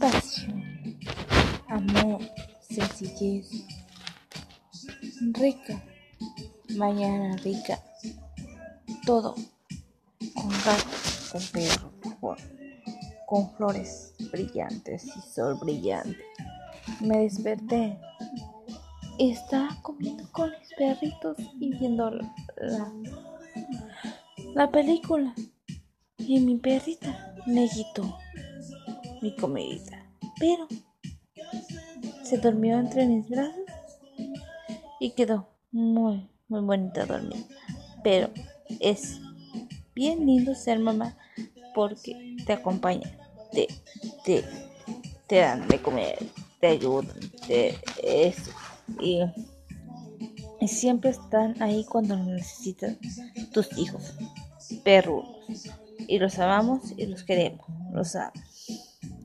pasión, amor, sencillez, rica, mañana rica, todo con gato, con perro, con, con flores brillantes y sol brillante. Me desperté estaba comiendo con mis perritos y viendo la, la película. Y mi perrita me quitó mi comidita. Pero se durmió entre mis brazos y quedó muy, muy bonita dormir. Pero es bien lindo ser mamá porque te acompañan, te, te, te dan de comer, te ayudan, te eso. Y, y siempre están ahí cuando lo necesitan tus hijos, perros. Y los amamos y los queremos, los amo.